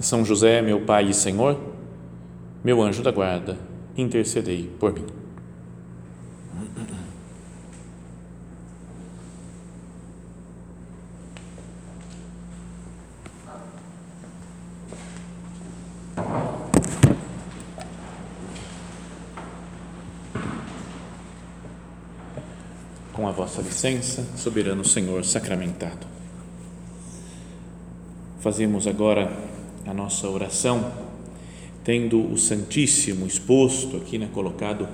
São José, meu Pai e Senhor, meu anjo da guarda, intercedei por mim. Com a vossa licença, soberano Senhor sacramentado. Fazemos agora a nossa oração, tendo o Santíssimo exposto aqui, né, colocado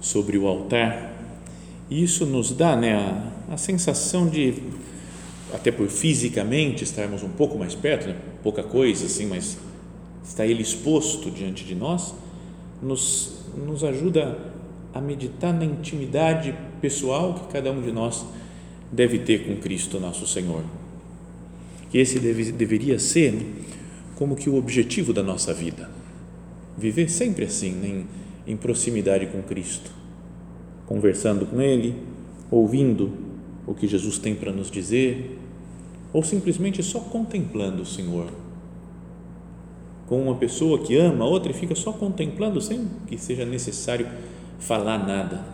sobre o altar. E isso nos dá né, a, a sensação de, até por fisicamente estarmos um pouco mais perto, né, pouca coisa assim, mas está ele exposto diante de nós, nos, nos ajuda a meditar na intimidade pessoal que cada um de nós deve ter com Cristo nosso Senhor. Que esse deve, deveria ser como que o objetivo da nossa vida. Viver sempre assim, né, em, em proximidade com Cristo, conversando com Ele, ouvindo o que Jesus tem para nos dizer, ou simplesmente só contemplando o Senhor. Com uma pessoa que ama a outra e fica só contemplando sem que seja necessário falar nada.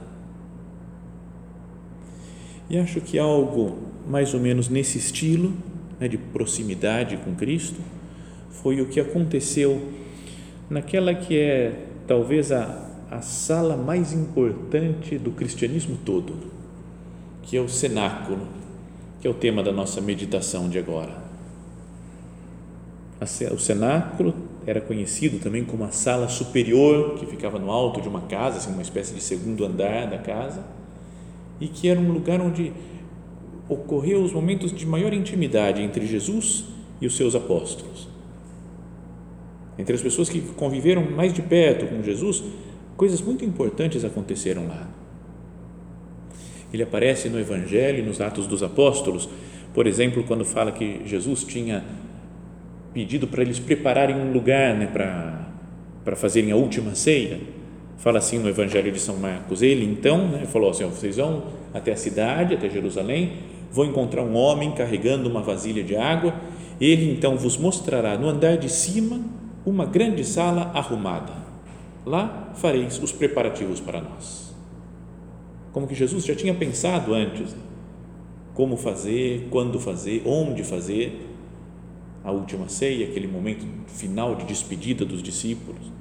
E acho que algo mais ou menos nesse estilo, né, de proximidade com Cristo, foi o que aconteceu naquela que é talvez a, a sala mais importante do cristianismo todo, que é o cenáculo, que é o tema da nossa meditação de agora. O cenáculo era conhecido também como a sala superior, que ficava no alto de uma casa, assim, uma espécie de segundo andar da casa, e que era um lugar onde ocorreu os momentos de maior intimidade entre Jesus e os seus apóstolos. Entre as pessoas que conviveram mais de perto com Jesus, coisas muito importantes aconteceram lá. Ele aparece no Evangelho, nos Atos dos Apóstolos, por exemplo, quando fala que Jesus tinha pedido para eles prepararem um lugar né, para, para fazerem a última ceia. Fala assim no Evangelho de São Marcos. Ele então né, falou assim: vocês vão até a cidade, até Jerusalém, vão encontrar um homem carregando uma vasilha de água. Ele então vos mostrará no andar de cima uma grande sala arrumada. Lá fareis os preparativos para nós. Como que Jesus já tinha pensado antes como fazer, quando fazer, onde fazer a última ceia, aquele momento final de despedida dos discípulos.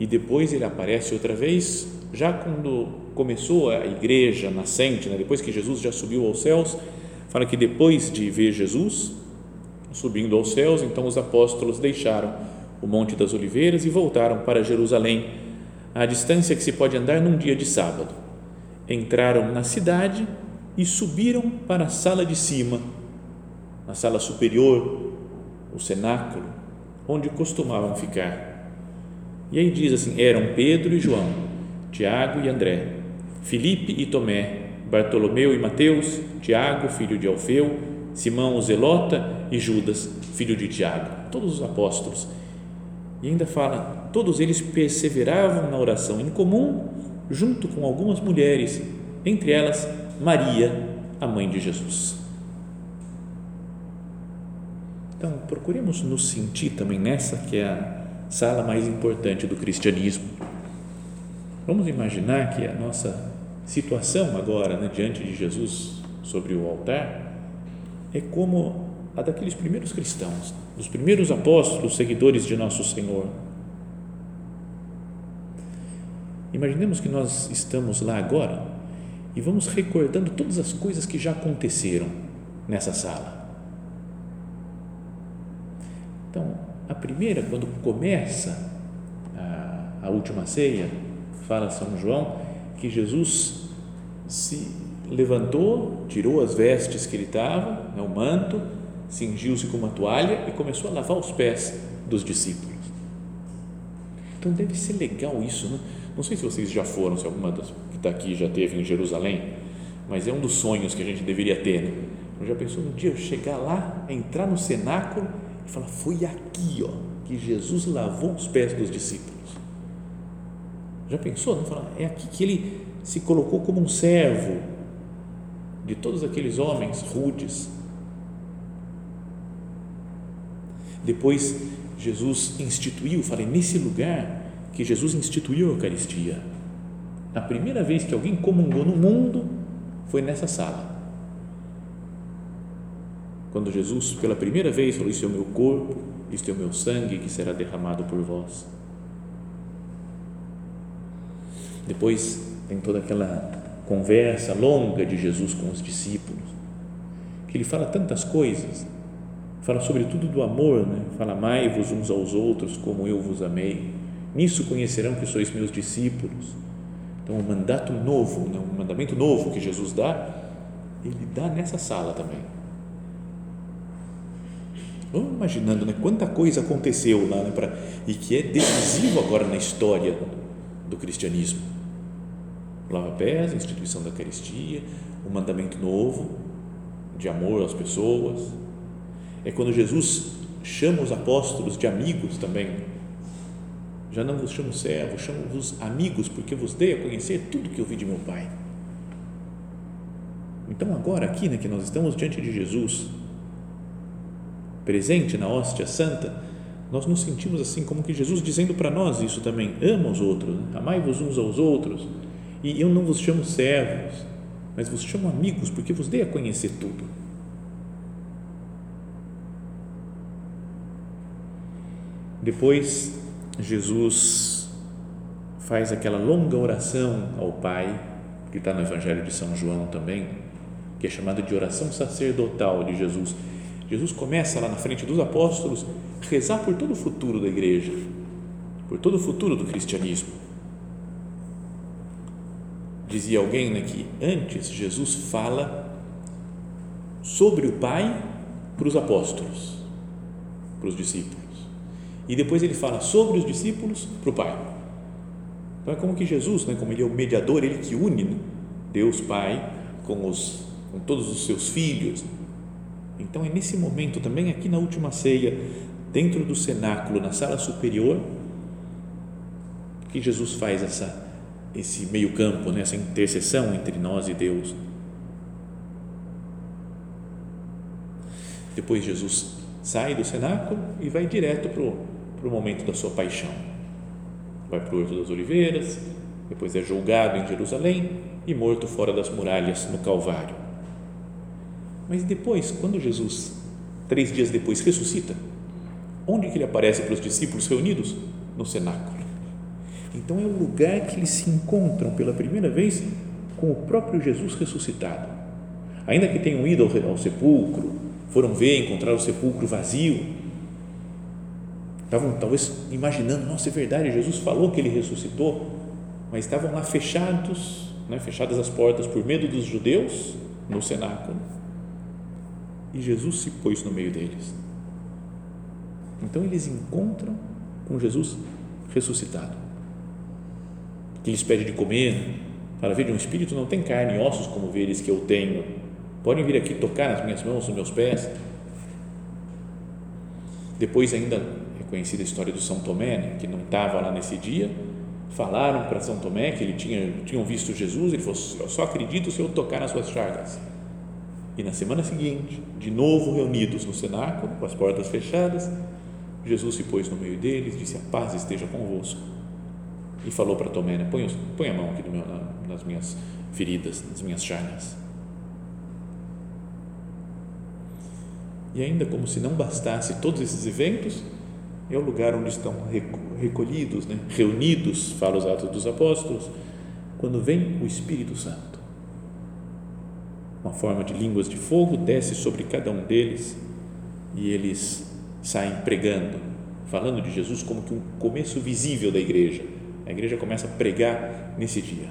E depois ele aparece outra vez, já quando começou a igreja nascente, né? depois que Jesus já subiu aos céus, fala que depois de ver Jesus subindo aos céus, então os apóstolos deixaram o Monte das Oliveiras e voltaram para Jerusalém, à distância que se pode andar num dia de sábado. Entraram na cidade e subiram para a sala de cima, na sala superior, o cenáculo, onde costumavam ficar. E aí diz assim: eram Pedro e João, Tiago e André, Filipe e Tomé, Bartolomeu e Mateus, Tiago, filho de Alfeu, Simão o Zelota e Judas, filho de Tiago, todos os apóstolos. E ainda fala, todos eles perseveravam na oração em comum, junto com algumas mulheres, entre elas Maria, a mãe de Jesus. Então, procuremos nos sentir também nessa que é a sala mais importante do cristianismo. Vamos imaginar que a nossa situação agora, né, diante de Jesus sobre o altar, é como a daqueles primeiros cristãos, dos primeiros apóstolos, seguidores de nosso Senhor. Imaginemos que nós estamos lá agora e vamos recordando todas as coisas que já aconteceram nessa sala. Então, a primeira, quando começa a, a última ceia, fala São João que Jesus se levantou, tirou as vestes que ele estava, né, o manto, cingiu-se com uma toalha e começou a lavar os pés dos discípulos. Então deve ser legal isso, né? Não sei se vocês já foram, se alguma das que está aqui já teve em Jerusalém, mas é um dos sonhos que a gente deveria ter. Né? Já pensou um dia eu chegar lá, entrar no cenáculo e falar: foi aqui, ó, que Jesus lavou os pés dos discípulos. Já pensou? Não falar, é aqui que ele se colocou como um servo de todos aqueles homens rudes. Depois Jesus instituiu, falei, nesse lugar que Jesus instituiu a Eucaristia. A primeira vez que alguém comungou no mundo foi nessa sala. Quando Jesus, pela primeira vez, falou: Isso é o meu corpo, isto é o meu sangue que será derramado por vós. Depois tem toda aquela conversa longa de Jesus com os discípulos, que ele fala tantas coisas, fala sobretudo do amor, né? fala: Amai-vos uns aos outros como eu vos amei. Nisso conhecerão que sois meus discípulos. Então, um mandato novo, né? um mandamento novo que Jesus dá, ele dá nessa sala também Vamos imaginando né, quanta coisa aconteceu lá né, pra, e que é decisivo agora na história do cristianismo. Lava pés, a instituição da Eucaristia, o mandamento novo de amor às pessoas. É quando Jesus chama os apóstolos de amigos também. Já não vos chamo servos, chamo-vos amigos, porque vos dei a conhecer tudo que eu vi de meu Pai. Então, agora aqui, né, que nós estamos diante de Jesus, presente na hóstia santa, nós nos sentimos assim como que Jesus dizendo para nós isso também, ama os outros, né? amai-vos uns aos outros, e eu não vos chamo servos, mas vos chamo amigos, porque vos dei a conhecer tudo. Depois, Jesus faz aquela longa oração ao Pai, que está no Evangelho de São João também, que é chamada de oração sacerdotal de Jesus, Jesus começa lá na frente dos apóstolos rezar por todo o futuro da igreja, por todo o futuro do cristianismo. Dizia alguém né, que antes Jesus fala sobre o Pai para os apóstolos, para os discípulos, e depois ele fala sobre os discípulos para o Pai. Então é como que Jesus, né, como ele é o mediador, ele que une né, Deus Pai com, os, com todos os seus filhos, então é nesse momento também aqui na última ceia, dentro do cenáculo, na sala superior, que Jesus faz essa esse meio-campo, né? essa intercessão entre nós e Deus. Depois Jesus sai do cenáculo e vai direto para o momento da sua paixão. Vai para o Horto das Oliveiras, depois é julgado em Jerusalém e morto fora das muralhas no Calvário mas depois, quando Jesus, três dias depois, ressuscita, onde que ele aparece para os discípulos reunidos? No cenáculo. Então é o lugar que eles se encontram pela primeira vez com o próprio Jesus ressuscitado. Ainda que tenham ido ao, ao sepulcro, foram ver, encontraram o sepulcro vazio, estavam talvez imaginando, nossa, é verdade, Jesus falou que ele ressuscitou, mas estavam lá fechados, né, fechadas as portas por medo dos judeus no cenáculo e Jesus se pôs no meio deles. Então eles encontram com Jesus ressuscitado. Que lhes pede de comer, para ver de um espírito não tem carne e ossos como veres que eu tenho. Podem vir aqui tocar nas minhas mãos, nos meus pés. Depois ainda é conhecida a história do São Tomé, né, que não estava lá nesse dia, falaram para São Tomé que ele tinha tinham visto Jesus, ele falou: "Eu só acredito se eu tocar nas suas chagas". E na semana seguinte, de novo reunidos no cenáculo, com as portas fechadas, Jesus se pôs no meio deles, disse: A paz esteja convosco. E falou para Tomé: né, põe, põe a mão aqui meu, nas minhas feridas, nas minhas chagas. E ainda como se não bastasse todos esses eventos, é o lugar onde estão recolhidos, né, reunidos, fala os Atos dos Apóstolos, quando vem o Espírito Santo uma forma de línguas de fogo, desce sobre cada um deles e eles saem pregando, falando de Jesus como que um começo visível da igreja. A igreja começa a pregar nesse dia.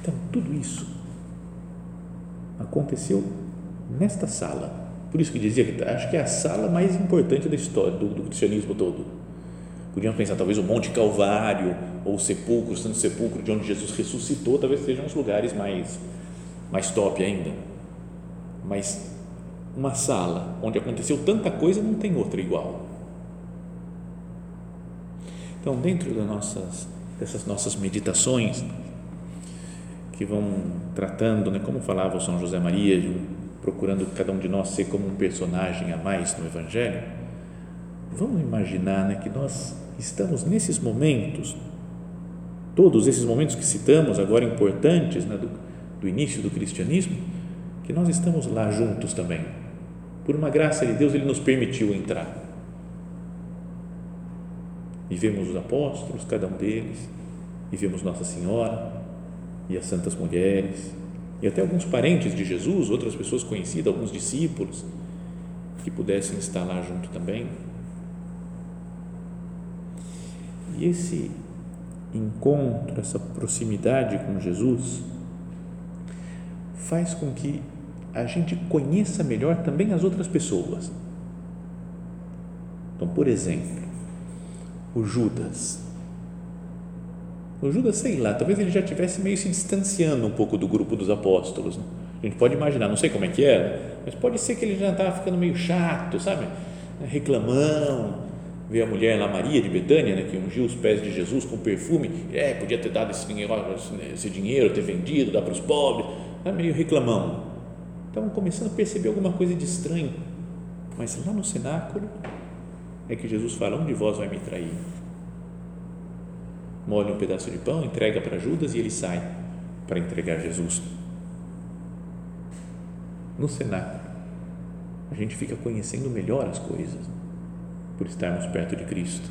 Então, tudo isso aconteceu nesta sala, Por isso que dizia que acho que é a sala mais importante da história do, do cristianismo todo. Podíamos pensar, talvez o Monte Calvário ou o sepulcro, o Santo Sepulcro, de onde Jesus ressuscitou, talvez sejam os lugares mais, mais top ainda. Mas uma sala onde aconteceu tanta coisa não tem outra igual. Então, dentro das nossas, dessas nossas meditações, que vão tratando, né, como falava o São José Maria, procurando cada um de nós ser como um personagem a mais no Evangelho, vamos imaginar né, que nós estamos nesses momentos, todos esses momentos que citamos agora importantes né, do, do início do cristianismo, que nós estamos lá juntos também. Por uma graça de Deus, Ele nos permitiu entrar. E vemos os apóstolos, cada um deles, e vemos Nossa Senhora e as santas mulheres, e até alguns parentes de Jesus, outras pessoas conhecidas, alguns discípulos, que pudessem estar lá junto também. E esse encontro, essa proximidade com Jesus, faz com que a gente conheça melhor também as outras pessoas. Então, por exemplo, o Judas. O Judas, sei lá, talvez ele já tivesse meio se distanciando um pouco do grupo dos apóstolos. Né? A gente pode imaginar, não sei como é que era, mas pode ser que ele já estava ficando meio chato, sabe? Reclamão. Vê a mulher lá, Maria de Betânia, né, que ungiu os pés de Jesus com perfume. É, podia ter dado esse dinheiro, esse dinheiro ter vendido, dar para os pobres. Tá meio reclamão. Estavam começando a perceber alguma coisa de estranho. Mas lá no cenáculo é que Jesus fala: Um de vós vai me trair molha um pedaço de pão, entrega para Judas e ele sai para entregar Jesus. No cenáculo, a gente fica conhecendo melhor as coisas por estarmos perto de Cristo.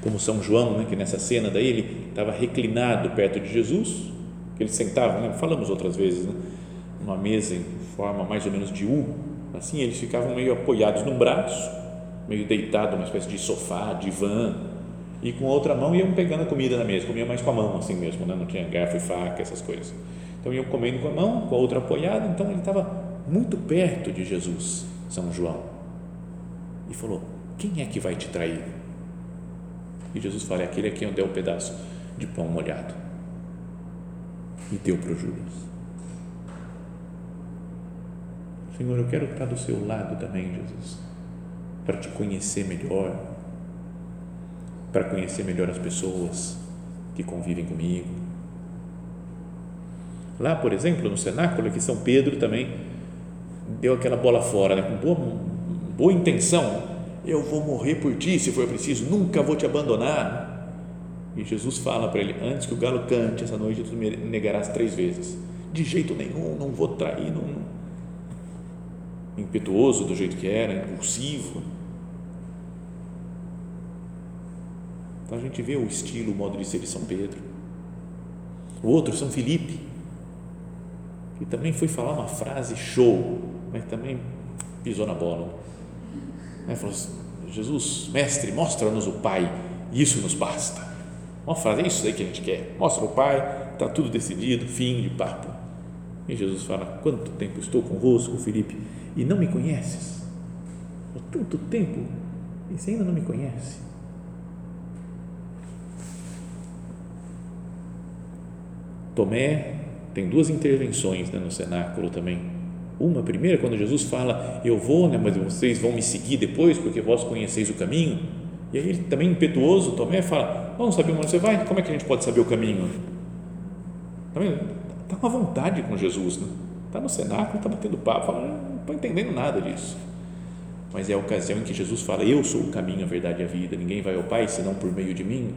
Como São João, né, que nessa cena daí ele estava reclinado perto de Jesus, que ele sentava, né, falamos outras vezes, né, numa mesa em forma mais ou menos de U, assim eles ficavam meio apoiados num braço, meio deitado, uma espécie de sofá, divã, e com outra mão iam pegando a comida na mesa, comia mais com a mão assim mesmo, né? não tinha garfo e faca, essas coisas. Então iam comendo com a mão, com a outra apoiada, então ele estava muito perto de Jesus, São João. E falou: Quem é que vai te trair? E Jesus fala: é aquele a quem eu dei um pedaço de pão molhado. E deu para o Judas. Senhor, eu quero estar do seu lado também, Jesus, para te conhecer melhor para conhecer melhor as pessoas que convivem comigo. Lá, por exemplo, no cenáculo, que São Pedro também deu aquela bola fora, né? com boa, boa intenção. Eu vou morrer por ti se for preciso, nunca vou te abandonar. E Jesus fala para ele: Antes que o galo cante essa noite, tu me negarás três vezes. De jeito nenhum, não vou trair. Não. Impetuoso do jeito que era, impulsivo Então a gente vê o estilo, o modo de ser de São Pedro. O outro, São Felipe, que também foi falar uma frase show, mas também pisou na bola. Né? Falou assim, Jesus, mestre, mostra-nos o Pai, e isso nos basta. Uma frase, é isso aí que a gente quer. Mostra o Pai, está tudo decidido, fim de papo. E Jesus fala: Quanto tempo estou convosco, Felipe, e não me conheces? Há tanto tempo e você ainda não me conhece. Tomé tem duas intervenções né, no cenáculo também. Uma, primeira, quando Jesus fala, eu vou, né, mas vocês vão me seguir depois, porque vós conheceis o caminho. E aí ele também impetuoso, Tomé fala, vamos saber onde você vai? Como é que a gente pode saber o caminho? Está com vontade com Jesus, né? está no cenáculo, está batendo papo, fala, não estou entendendo nada disso. Mas é a ocasião em que Jesus fala, eu sou o caminho, a verdade e a vida, ninguém vai ao Pai senão por meio de mim.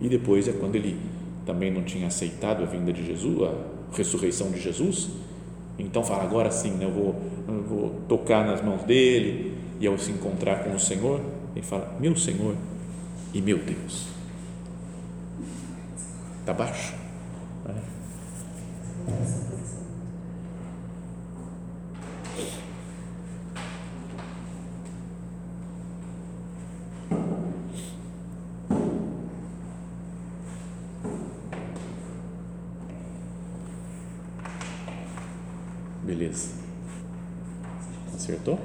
E depois é quando ele também não tinha aceitado a vinda de Jesus, a ressurreição de Jesus. Então fala, agora sim, né, eu, vou, eu vou tocar nas mãos dele e ao se encontrar com o Senhor, ele fala, meu Senhor e meu Deus. Está baixo. É. Beleza. Acertou?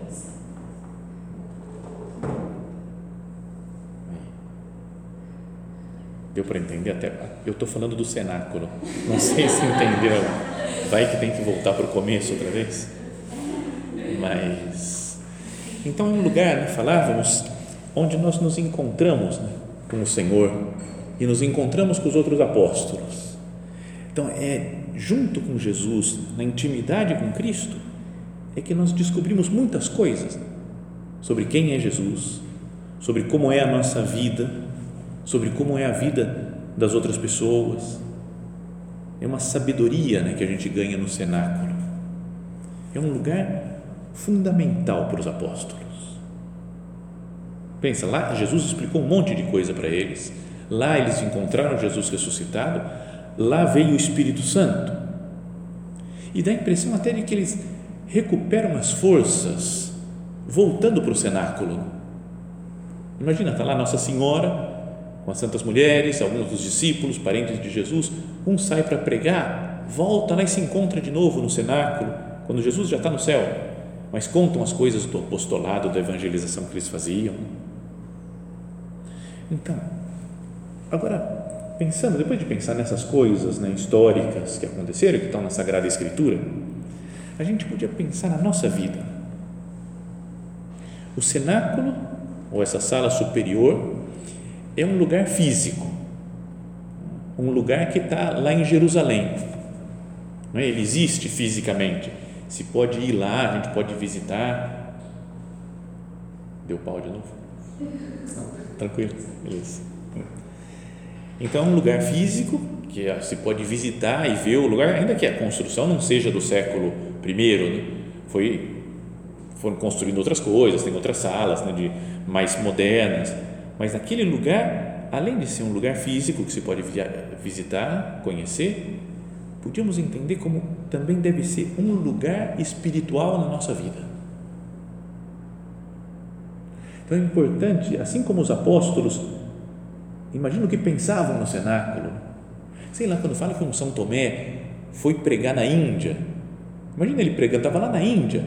Deu para entender até. Eu estou falando do cenáculo. Não sei se entenderam. Vai que tem que voltar para o começo outra vez. Mas. Então é um lugar, né, falávamos, onde nós nos encontramos né, com o Senhor e nos encontramos com os outros apóstolos. Então é junto com Jesus, na intimidade com Cristo, é que nós descobrimos muitas coisas sobre quem é Jesus, sobre como é a nossa vida, sobre como é a vida das outras pessoas. É uma sabedoria né, que a gente ganha no cenáculo. É um lugar fundamental para os apóstolos. Pensa, lá Jesus explicou um monte de coisa para eles. Lá eles encontraram Jesus ressuscitado. Lá veio o Espírito Santo. E dá a impressão até de que eles recuperam as forças voltando para o cenáculo. Imagina, está lá Nossa Senhora com as santas mulheres, alguns dos discípulos, parentes de Jesus, um sai para pregar, volta lá e se encontra de novo no cenáculo, quando Jesus já está no céu, mas contam as coisas do apostolado, da evangelização que eles faziam. Então, agora, pensando, depois de pensar nessas coisas né, históricas que aconteceram, que estão na Sagrada Escritura, a gente podia pensar na nossa vida. O cenáculo, ou essa sala superior, é um lugar físico, um lugar que está lá em Jerusalém. É? Ele existe fisicamente. Se pode ir lá, a gente pode visitar. Deu pau de novo? Tranquilo, beleza. Então é um lugar físico que se pode visitar e ver o lugar, ainda que a construção não seja do século I, né? foi foram construindo outras coisas, tem outras salas né, de mais modernas mas naquele lugar, além de ser um lugar físico que se pode visitar, conhecer, podíamos entender como também deve ser um lugar espiritual na nossa vida. Então é importante, assim como os apóstolos, imagino que pensavam no cenáculo. Sei lá, quando fala que um São Tomé foi pregar na Índia, imagina ele pregando, estava lá na Índia,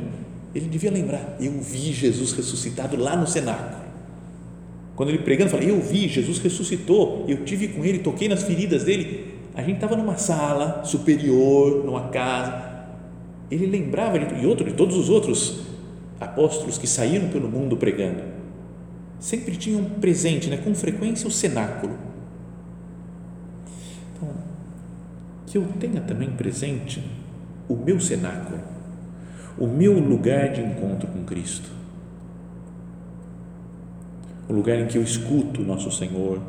ele devia lembrar, eu vi Jesus ressuscitado lá no cenáculo. Quando ele pregando, fala: Eu vi, Jesus ressuscitou, eu tive com ele, toquei nas feridas dele. A gente estava numa sala superior, numa casa. Ele lembrava de, e outro, de todos os outros apóstolos que saíram pelo mundo pregando. Sempre tinham presente, né, com frequência, o cenáculo. Então, que eu tenha também presente o meu cenáculo, o meu lugar de encontro com Cristo o lugar em que eu escuto nosso Senhor,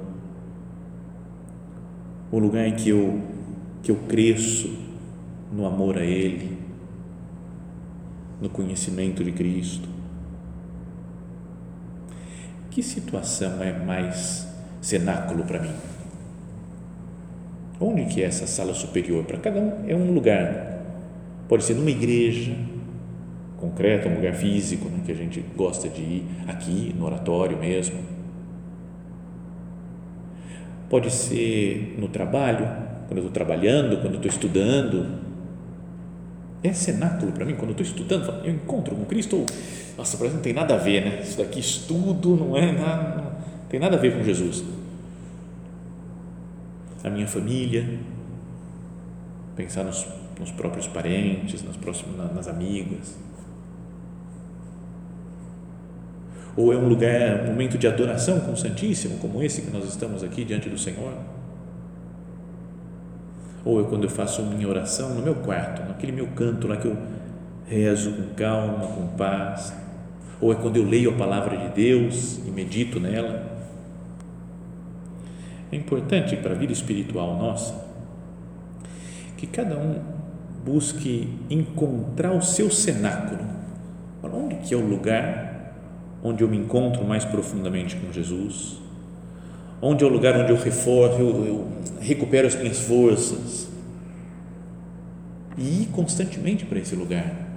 o lugar em que eu, que eu cresço no amor a Ele, no conhecimento de Cristo. Que situação é mais cenáculo para mim? Onde que é essa sala superior? Para cada um é um lugar. Pode ser numa igreja, concreto, um lugar físico né, que a gente gosta de ir, aqui no oratório mesmo. Pode ser no trabalho, quando eu estou trabalhando, quando eu estou estudando. É cenáculo para mim, quando eu estou estudando, eu encontro com Cristo, ou, nossa, parece que não tem nada a ver, né? Isso daqui, estudo, não é nada, não tem nada a ver com Jesus. A minha família, pensar nos, nos próprios parentes, nas, próximas, nas amigas ou é um lugar, um momento de adoração com o Santíssimo, como esse que nós estamos aqui diante do Senhor? Ou é quando eu faço minha oração no meu quarto, naquele meu canto lá que eu rezo com calma, com paz? Ou é quando eu leio a palavra de Deus e medito nela? É importante para a vida espiritual nossa que cada um busque encontrar o seu cenáculo. Onde que é o lugar onde eu me encontro mais profundamente com Jesus, onde é o lugar onde eu reforço, eu, eu recupero as minhas forças e ir constantemente para esse lugar.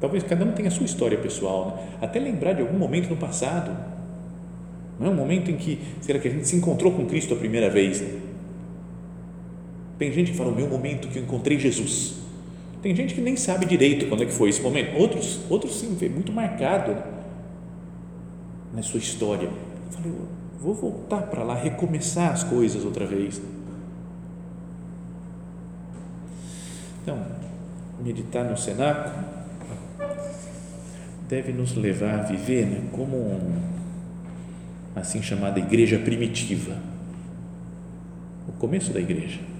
Talvez cada um tenha a sua história pessoal, né? até lembrar de algum momento no passado, não é um momento em que será que a gente se encontrou com Cristo a primeira vez? Né? Tem gente que fala o meu momento que eu encontrei Jesus. Tem gente que nem sabe direito quando é que foi esse momento. Outros, outros sim, vê muito marcado na sua história. Eu falei, vou voltar para lá, recomeçar as coisas outra vez. Então, meditar no cenáculo deve nos levar a viver né, como um, assim chamada igreja primitiva, o começo da igreja.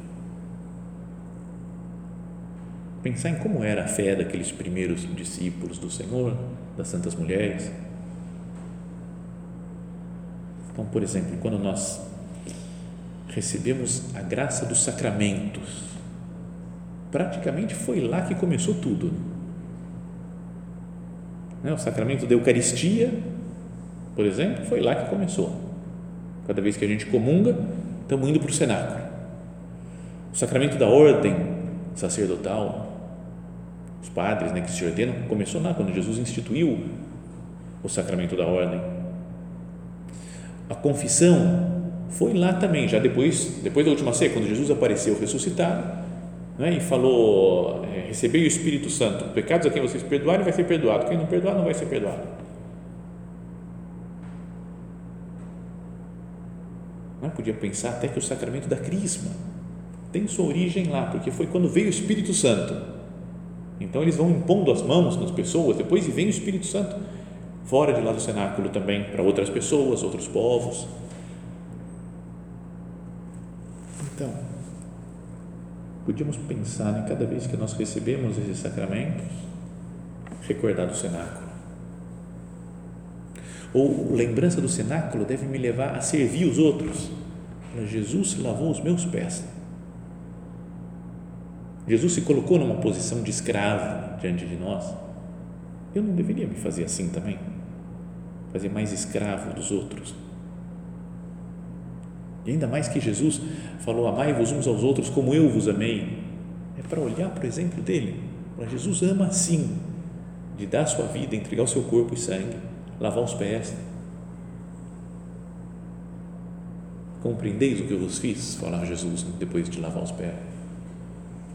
Pensar em como era a fé daqueles primeiros discípulos do Senhor, das santas mulheres. Então, por exemplo, quando nós recebemos a graça dos sacramentos, praticamente foi lá que começou tudo. Né? O sacramento da Eucaristia, por exemplo, foi lá que começou. Cada vez que a gente comunga, estamos indo para o cenáculo. O sacramento da ordem sacerdotal, os padres né, que se ordenam, começou lá quando Jesus instituiu o sacramento da ordem. A confissão foi lá também, já depois, depois da última ceia, quando Jesus apareceu ressuscitado, né, e falou: é, recebei o Espírito Santo, pecados a quem vocês perdoarem vai ser perdoado, quem não perdoar não vai ser perdoado. Não, podia pensar até que o sacramento da Crisma tem sua origem lá, porque foi quando veio o Espírito Santo. Então eles vão impondo as mãos nas pessoas, depois vem o Espírito Santo fora de lá do cenáculo também para outras pessoas, outros povos. Então, podíamos pensar em cada vez que nós recebemos esses sacramentos, recordar do cenáculo. Ou lembrança do cenáculo deve me levar a servir os outros. Jesus lavou os meus pés. Jesus se colocou numa posição de escravo diante de nós. Eu não deveria me fazer assim também? Fazer mais escravo dos outros? E ainda mais que Jesus falou: Amai-vos uns aos outros como eu vos amei. É para olhar para o exemplo dele. Para Jesus ama assim, de dar sua vida, entregar o seu corpo e sangue, lavar os pés. Compreendeis o que eu vos fiz? Falava Jesus depois de lavar os pés.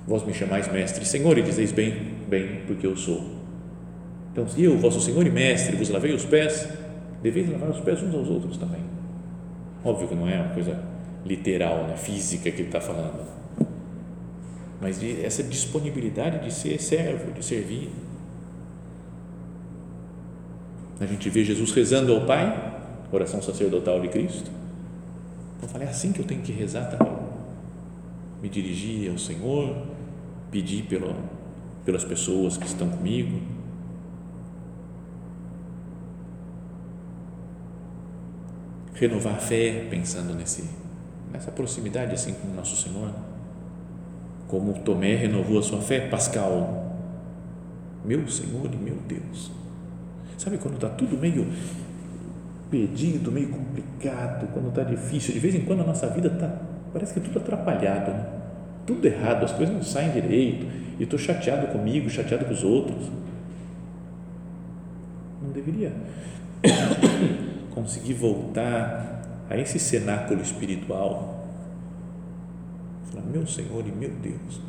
Vós me chamais mestre, Senhor, e dizeis bem, bem, porque eu sou. Então, se eu, vosso Senhor e mestre, vos lavei os pés, deveis lavar os pés uns aos outros também. Óbvio que não é uma coisa literal, né, física que ele está falando, mas de, essa disponibilidade de ser servo, de servir. A gente vê Jesus rezando ao Pai, oração sacerdotal de Cristo. Então, eu falei, é assim que eu tenho que rezar também. Me dirigir ao Senhor, pedir pelo, pelas pessoas que estão comigo. Renovar a fé pensando nesse nessa proximidade assim com o nosso Senhor. Como Tomé renovou a sua fé Pascal. Meu Senhor e meu Deus. Sabe quando está tudo meio perdido meio complicado quando está difícil? De vez em quando a nossa vida tá parece que tudo atrapalhado né? tudo errado as coisas não saem direito. E estou chateado comigo chateado com os outros. Não deveria conseguir voltar a esse cenáculo espiritual, falar, meu Senhor e meu Deus,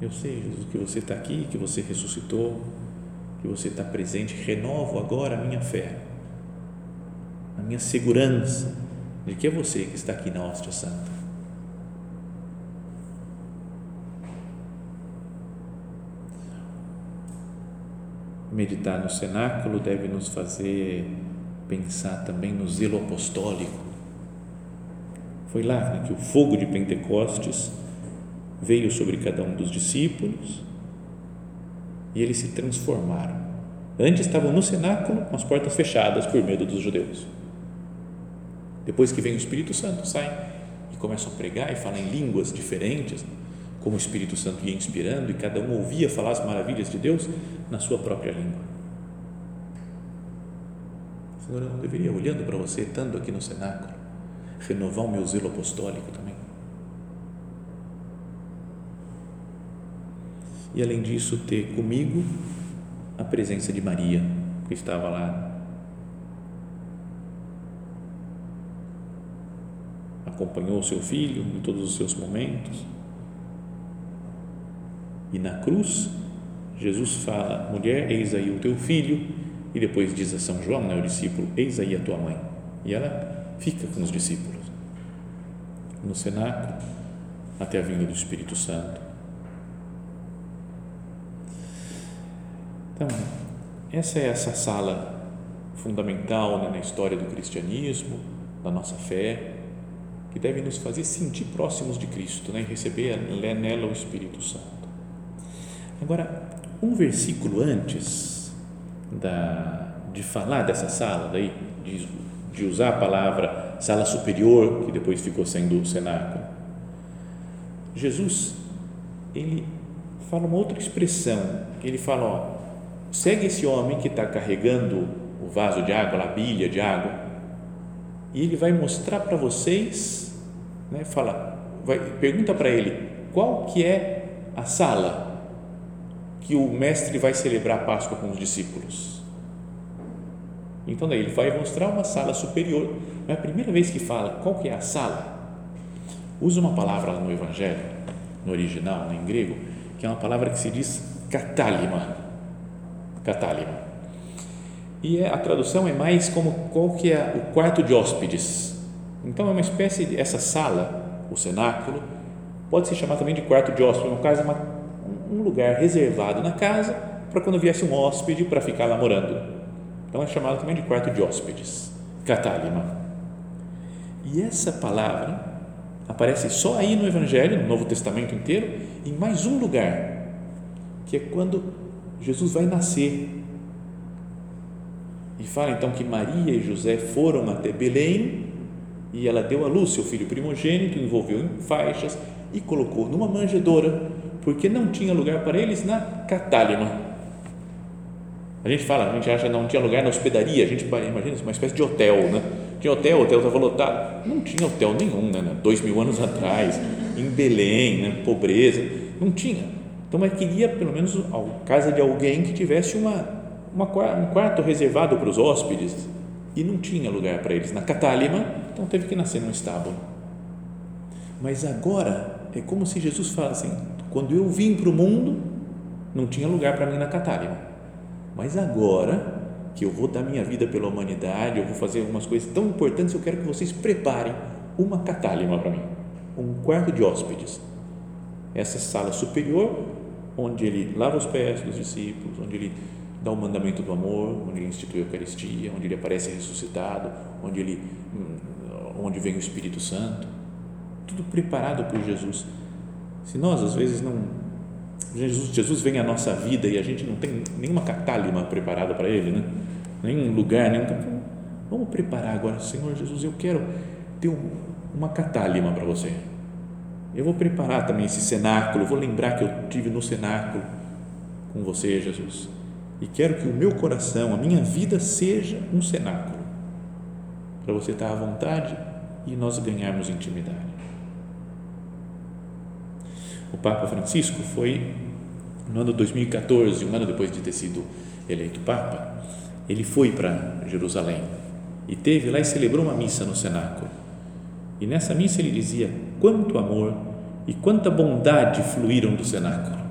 eu sei, Jesus, que você está aqui, que você ressuscitou, que você está presente, renovo agora a minha fé, a minha segurança de que é você que está aqui na hóstia santa. meditar no cenáculo deve nos fazer pensar também no zelo apostólico. Foi lá né, que o fogo de Pentecostes veio sobre cada um dos discípulos e eles se transformaram. Antes estavam no cenáculo com as portas fechadas por medo dos judeus. Depois que vem o Espírito Santo, saem e começam a pregar e falar em línguas diferentes como o Espírito Santo ia inspirando e cada um ouvia falar as maravilhas de Deus na sua própria língua. Senhor, eu não deveria, olhando para você, estando aqui no cenáculo, renovar o meu zelo apostólico também. E além disso, ter comigo a presença de Maria, que estava lá. Acompanhou o seu filho em todos os seus momentos. E na cruz, Jesus fala: mulher, eis aí o teu filho, e depois diz a São João, né, o discípulo: eis aí a tua mãe. E ela fica com os discípulos no cenáculo até a vinda do Espírito Santo. Então, essa é essa sala fundamental né, na história do cristianismo, da nossa fé, que deve nos fazer sentir próximos de Cristo né, e receber nela o Espírito Santo. Agora, um versículo antes da, de falar dessa sala, daí, de, de usar a palavra sala superior, que depois ficou sendo o cenáculo, Jesus, ele fala uma outra expressão, ele fala, ó, segue esse homem que está carregando o vaso de água, a bilha de água, e ele vai mostrar para vocês, né, fala, vai, pergunta para ele, qual que é a sala que o mestre vai celebrar a Páscoa com os discípulos. Então daí ele vai mostrar uma sala superior. É a primeira vez que fala qual que é a sala. Usa uma palavra no Evangelho, no original, em grego, que é uma palavra que se diz catálima. Catálima. E é, a tradução é mais como qual que é o quarto de hóspedes. Então é uma espécie de essa sala, o cenáculo, pode se chamar também de quarto de hóspedes, no caso é uma um lugar reservado na casa para quando viesse um hóspede para ficar lá morando. Então é chamado também de quarto de hóspedes, catálima. E essa palavra aparece só aí no Evangelho, no Novo Testamento inteiro, em mais um lugar, que é quando Jesus vai nascer. E fala então que Maria e José foram até Belém e ela deu à luz seu filho primogênito, envolveu em faixas e colocou numa manjedoura porque não tinha lugar para eles na catálima. A gente fala, a gente acha não tinha lugar na hospedaria, a gente imagina uma espécie de hotel, né? Tinha hotel, o hotel estava lotado. Não tinha hotel nenhum, né? Dois mil anos atrás, em Belém, né? pobreza, não tinha. Então, mas queria pelo menos a casa de alguém que tivesse uma, uma, um quarto reservado para os hóspedes e não tinha lugar para eles na catálima, então teve que nascer num estábulo. Mas agora é como se Jesus falasse assim, quando eu vim para o mundo, não tinha lugar para mim na catálima. Mas agora que eu vou dar minha vida pela humanidade, eu vou fazer algumas coisas tão importantes, eu quero que vocês preparem uma catálima para mim, um quarto de hóspedes. Essa sala superior, onde ele lava os pés dos discípulos, onde ele dá o mandamento do amor, onde ele institui a Eucaristia, onde ele aparece ressuscitado, onde ele hum, onde vem o Espírito Santo, tudo preparado por Jesus se nós, às vezes, não. Jesus, Jesus vem à nossa vida e a gente não tem nenhuma catálima preparada para Ele, né? nenhum lugar, nenhum. Então, vamos preparar agora, Senhor Jesus, eu quero ter uma catálima para você. Eu vou preparar também esse cenáculo, vou lembrar que eu tive no cenáculo com você, Jesus. E quero que o meu coração, a minha vida seja um cenáculo, para você estar à vontade e nós ganharmos intimidade. O Papa Francisco foi no ano 2014, um ano depois de ter sido eleito Papa, ele foi para Jerusalém e teve lá e celebrou uma missa no cenáculo. E nessa missa ele dizia quanto amor e quanta bondade fluíram do cenáculo.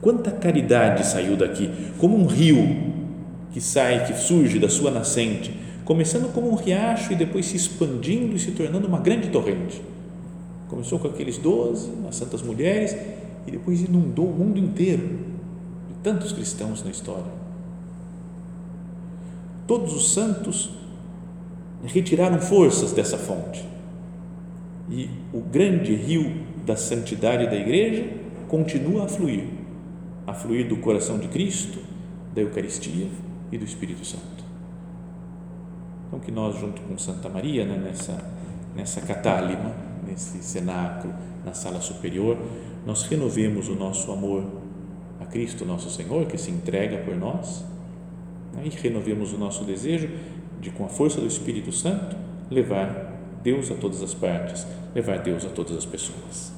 Quanta caridade saiu daqui, como um rio que sai, que surge da sua nascente, começando como um riacho e depois se expandindo e se tornando uma grande torrente Começou com aqueles doze, as santas mulheres, e depois inundou o mundo inteiro de tantos cristãos na história. Todos os santos retiraram forças dessa fonte. E o grande rio da santidade da igreja continua a fluir a fluir do coração de Cristo, da Eucaristia e do Espírito Santo. Então, que nós, junto com Santa Maria, né, nessa, nessa catálima, nesse cenáculo, na sala superior, nós renovemos o nosso amor a Cristo, nosso Senhor, que se entrega por nós, né? e renovemos o nosso desejo de, com a força do Espírito Santo, levar Deus a todas as partes, levar Deus a todas as pessoas.